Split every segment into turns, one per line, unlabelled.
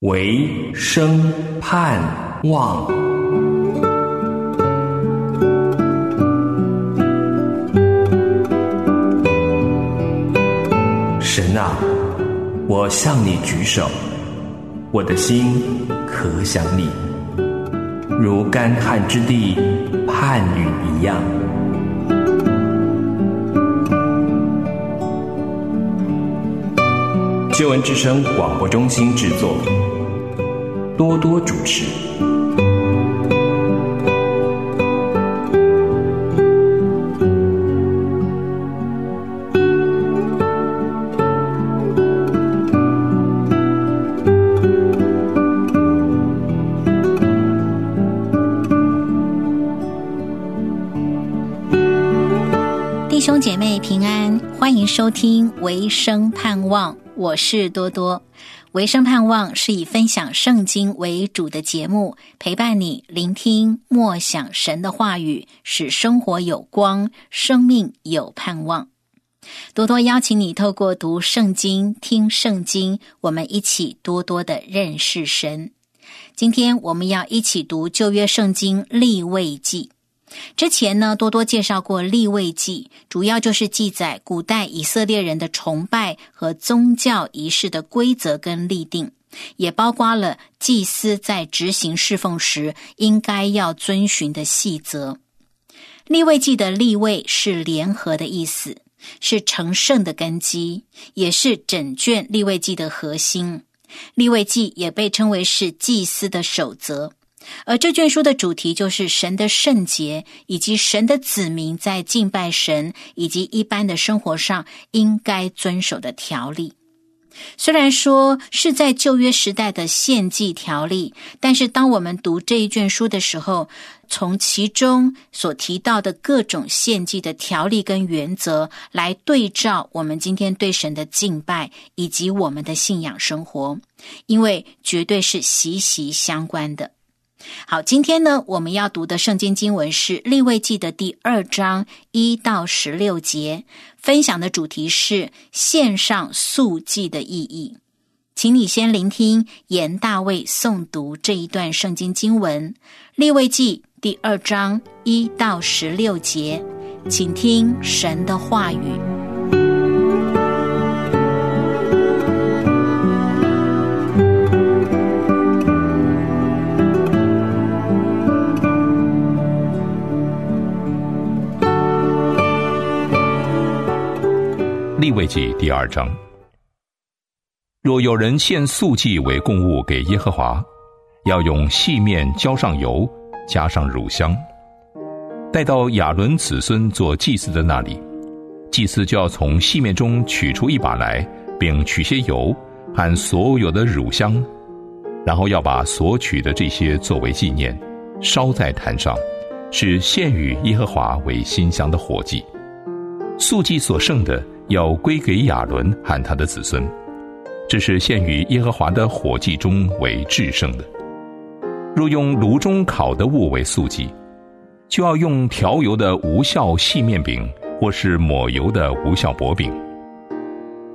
为生盼望。神啊，我向你举手，我的心可想你，如干旱之地盼雨一样。新闻之声广播中心制作，多多主持。
弟兄姐妹平安，欢迎收听《唯生盼望》，我是多多。《唯生盼望》是以分享圣经为主的节目，陪伴你聆听默想神的话语，使生活有光，生命有盼望。多多邀请你透过读圣经、听圣经，我们一起多多的认识神。今天我们要一起读旧约圣经立位记。之前呢，多多介绍过立位记，主要就是记载古代以色列人的崇拜和宗教仪式的规则跟立定，也包括了祭司在执行侍奉时应该要遵循的细则。立位记的立位是联合的意思，是成圣的根基，也是整卷立位记的核心。立位记也被称为是祭司的守则。而这卷书的主题就是神的圣洁，以及神的子民在敬拜神以及一般的生活上应该遵守的条例。虽然说是在旧约时代的献祭条例，但是当我们读这一卷书的时候，从其中所提到的各种献祭的条例跟原则来对照我们今天对神的敬拜以及我们的信仰生活，因为绝对是息息相关的。好，今天呢，我们要读的圣经经文是《立位记》的第二章一到十六节，分享的主题是线上速记的意义。请你先聆听严大卫诵读这一段圣经经文，《立位记》第二章一到十六节，请听神的话语。
记第二章：若有人献素祭为供物给耶和华，要用细面浇上油，加上乳香，带到亚伦子孙做祭司的那里。祭司就要从细面中取出一把来，并取些油和所有的乳香，然后要把所取的这些作为纪念，烧在坛上，是献与耶和华为馨香的火祭。素祭所剩的。要归给亚伦和他的子孙，这是献于耶和华的火祭中为至圣的。若用炉中烤的物为素祭，就要用调油的无效细面饼，或是抹油的无效薄饼。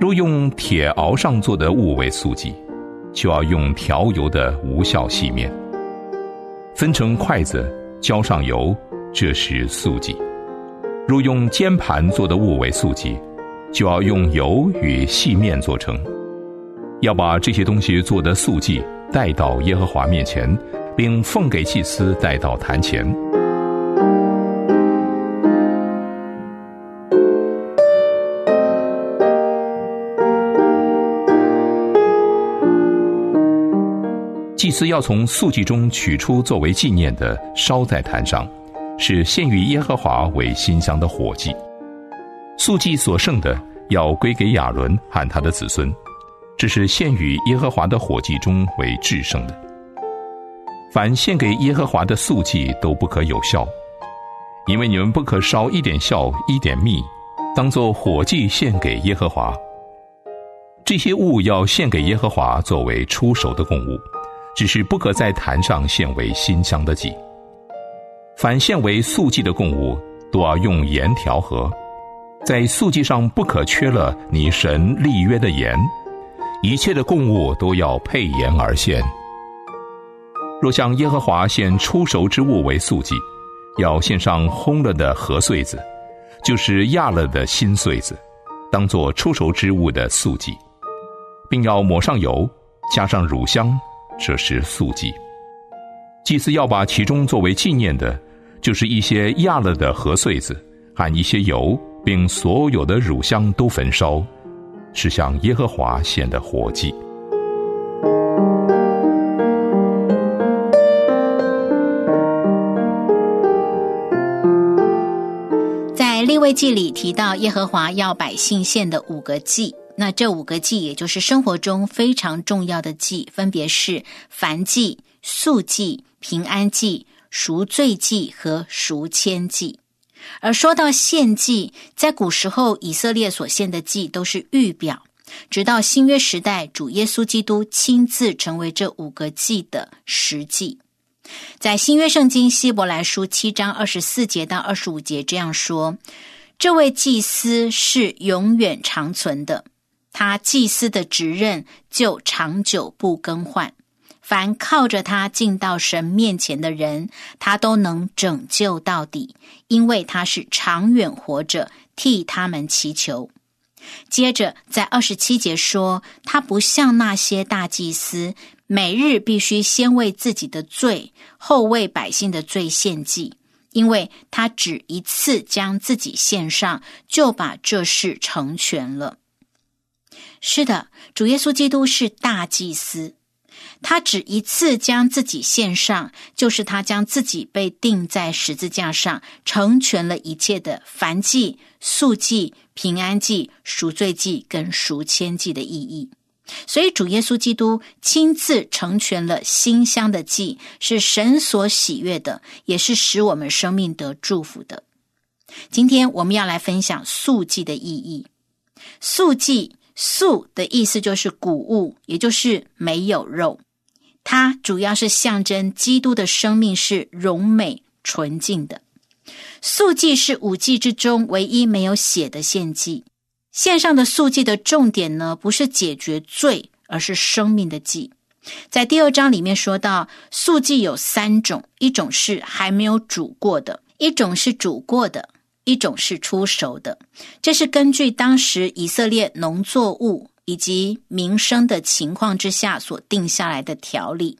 若用铁熬上做的物为素祭，就要用调油的无效细面，分成筷子，浇上油，这是素祭。若用煎盘做的物为素祭。就要用油与细面做成，要把这些东西做的素祭带到耶和华面前，并奉给祭司带到坛前。祭司要从素祭中取出作为纪念的，烧在坛上，是献与耶和华为馨香的火祭。素祭所剩的要归给亚伦和他的子孙，这是献与耶和华的火祭中为至圣的。凡献给耶和华的素祭都不可有效，因为你们不可烧一点笑、一点蜜，当做火祭献给耶和华。这些物要献给耶和华作为出手的供物，只是不可在坛上献为馨香的祭。凡献为素祭的供物，都要用盐调和。在素祭上不可缺了你神立约的盐，一切的供物都要配盐而献。若向耶和华献出熟之物为素祭，要献上烘了的禾穗子，就是压了的新穗子，当作出熟之物的素祭，并要抹上油，加上乳香，这是素祭。祭司要把其中作为纪念的，就是一些压了的禾穗子，和一些油，并所有的乳香都焚烧，是向耶和华献的活祭。
在立位记里提到耶和华要百姓献的五个祭，那这五个祭也就是生活中非常重要的祭，分别是燔祭、素祭、平安祭、赎罪祭和赎愆祭。而说到献祭，在古时候以色列所献的祭都是预表，直到新约时代，主耶稣基督亲自成为这五个祭的实际。在新约圣经希伯来书七章二十四节到二十五节这样说：“这位祭司是永远长存的，他祭司的职任就长久不更换。凡靠着他进到神面前的人，他都能拯救到底，因为他是长远活着，替他们祈求。”接着在二十七节说：“他不像那些大祭司。”每日必须先为自己的罪，后为百姓的罪献祭，因为他只一次将自己献上，就把这事成全了。是的，主耶稣基督是大祭司，他只一次将自己献上，就是他将自己被钉在十字架上，成全了一切的凡祭、素祭、平安祭、赎罪祭跟赎愆祭的意义。所以，主耶稣基督亲自成全了馨香的祭，是神所喜悦的，也是使我们生命得祝福的。今天我们要来分享素祭的意义。素祭，素的意思就是谷物，也就是没有肉。它主要是象征基督的生命是荣美纯净的。素祭是五祭之中唯一没有血的献祭。献上的素祭的重点呢，不是解决罪，而是生命的祭。在第二章里面说到，素祭有三种：一种是还没有煮过的，一种是煮过的，一种是出熟的。这是根据当时以色列农作物以及民生的情况之下所定下来的条例。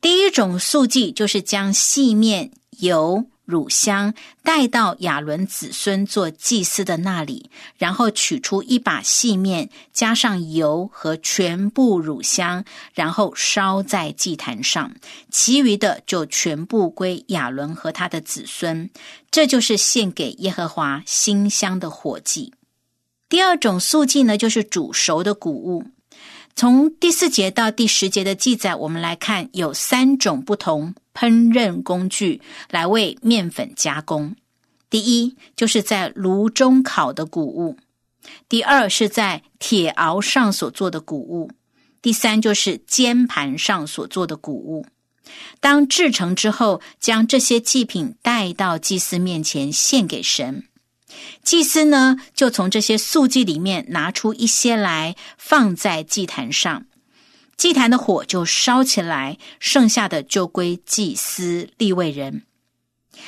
第一种素祭就是将细面油。乳香带到亚伦子孙做祭司的那里，然后取出一把细面，加上油和全部乳香，然后烧在祭坛上，其余的就全部归亚伦和他的子孙。这就是献给耶和华馨香的火祭。第二种素祭呢，就是煮熟的谷物。从第四节到第十节的记载，我们来看有三种不同烹饪工具来为面粉加工。第一，就是在炉中烤的谷物；第二，是在铁熬上所做的谷物；第三，就是煎盘上所做的谷物。当制成之后，将这些祭品带到祭司面前献给神。祭司呢，就从这些素祭里面拿出一些来，放在祭坛上，祭坛的火就烧起来，剩下的就归祭司立位人。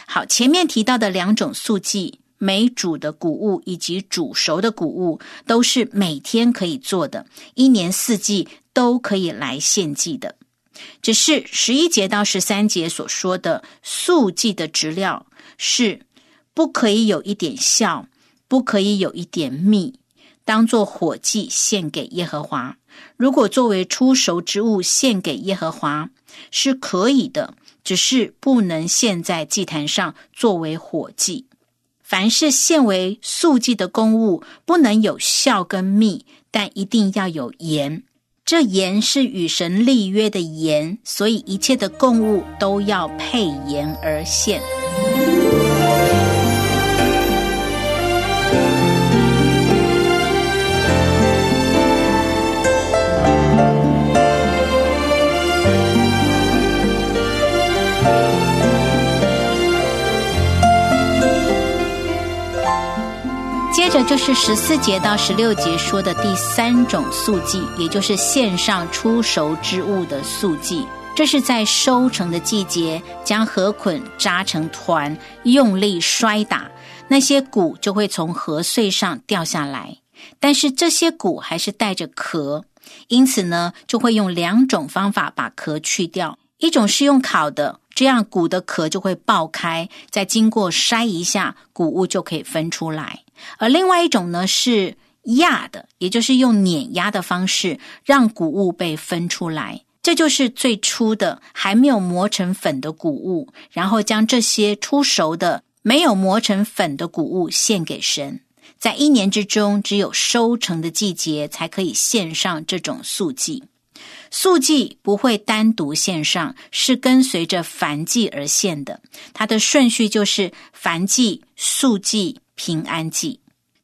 好，前面提到的两种素祭，没煮的谷物以及煮熟的谷物，都是每天可以做的，一年四季都可以来献祭的。只是十一节到十三节所说的素祭的质料是。不可以有一点笑，不可以有一点蜜，当做火祭献给耶和华。如果作为出熟之物献给耶和华是可以的，只是不能献在祭坛上作为火祭。凡是献为素祭的公物，不能有笑跟蜜，但一定要有盐。这盐是与神立约的盐，所以一切的供物都要配盐而献。这就是十四节到十六节说的第三种素祭，也就是献上出熟之物的素祭。这是在收成的季节，将禾捆扎成团，用力摔打，那些谷就会从禾穗上掉下来。但是这些谷还是带着壳，因此呢，就会用两种方法把壳去掉。一种是用烤的，这样谷的壳就会爆开，再经过筛一下，谷物就可以分出来。而另外一种呢是压的，也就是用碾压的方式，让谷物被分出来。这就是最初的还没有磨成粉的谷物，然后将这些出熟的没有磨成粉的谷物献给神。在一年之中，只有收成的季节才可以献上这种素祭。素祭不会单独献上，是跟随着凡祭而献的。它的顺序就是凡祭、素祭、平安祭。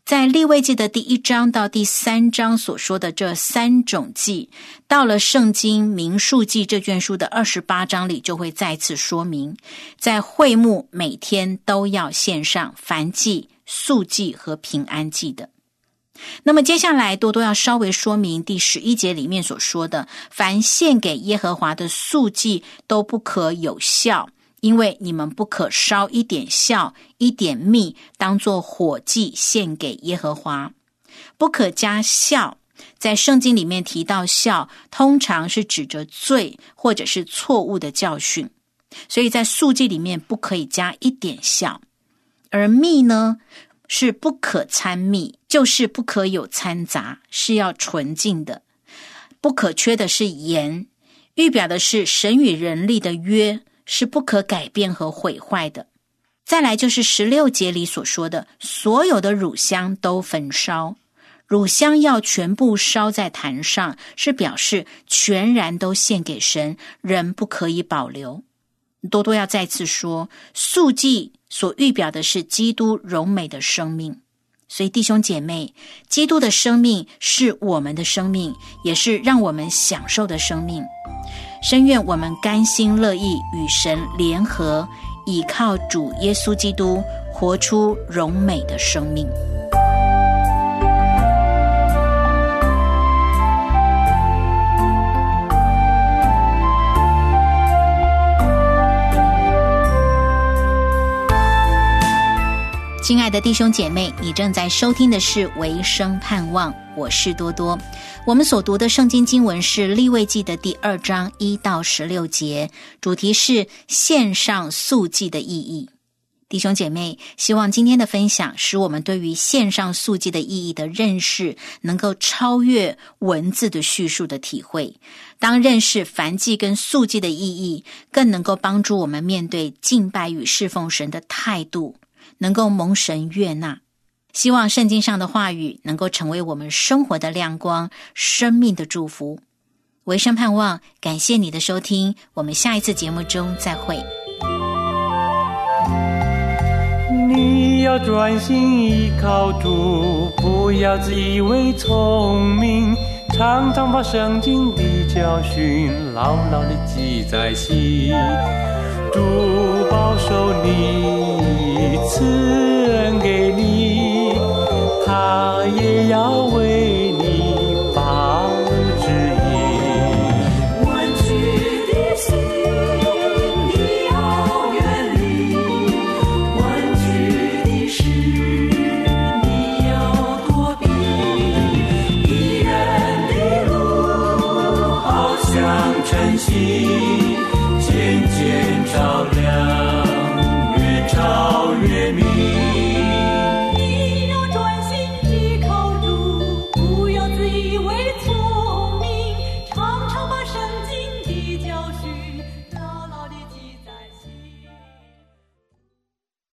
在立位记的第一章到第三章所说的这三种祭，到了圣经民数记这卷书的二十八章里，就会再次说明，在会幕每天都要献上燔祭、素祭和平安祭的。那么接下来多多要稍微说明第十一节里面所说的，凡献给耶和华的素祭都不可有效。因为你们不可烧一点笑、一点蜜，当做火祭献给耶和华；不可加笑。在圣经里面提到笑，通常是指着罪或者是错误的教训，所以在素祭里面不可以加一点笑。而蜜呢，是不可掺蜜，就是不可有掺杂，是要纯净的。不可缺的是盐，预表的是神与人力的约。是不可改变和毁坏的。再来就是十六节里所说的，所有的乳香都焚烧，乳香要全部烧在坛上，是表示全然都献给神，人不可以保留。多多要再次说，素祭所预表的是基督荣美的生命，所以弟兄姐妹，基督的生命是我们的生命，也是让我们享受的生命。深愿我们甘心乐意与神联合，倚靠主耶稣基督，活出荣美的生命。亲爱的弟兄姐妹，你正在收听的是《唯生盼望》，我是多多。我们所读的圣经经文是《立位记》的第二章一到十六节，主题是线上速记的意义。弟兄姐妹，希望今天的分享使我们对于线上速记的意义的认识，能够超越文字的叙述的体会。当认识凡记跟速记的意义，更能够帮助我们面对敬拜与侍奉神的态度。能够蒙神悦纳，希望圣经上的话语能够成为我们生活的亮光，生命的祝福。唯生盼望，感谢你的收听，我们下一次节目中再会。
你要专心依靠主，不要自以为聪明，常常把圣经的教训牢牢的记在心。主保守你，赐恩给你，他也要为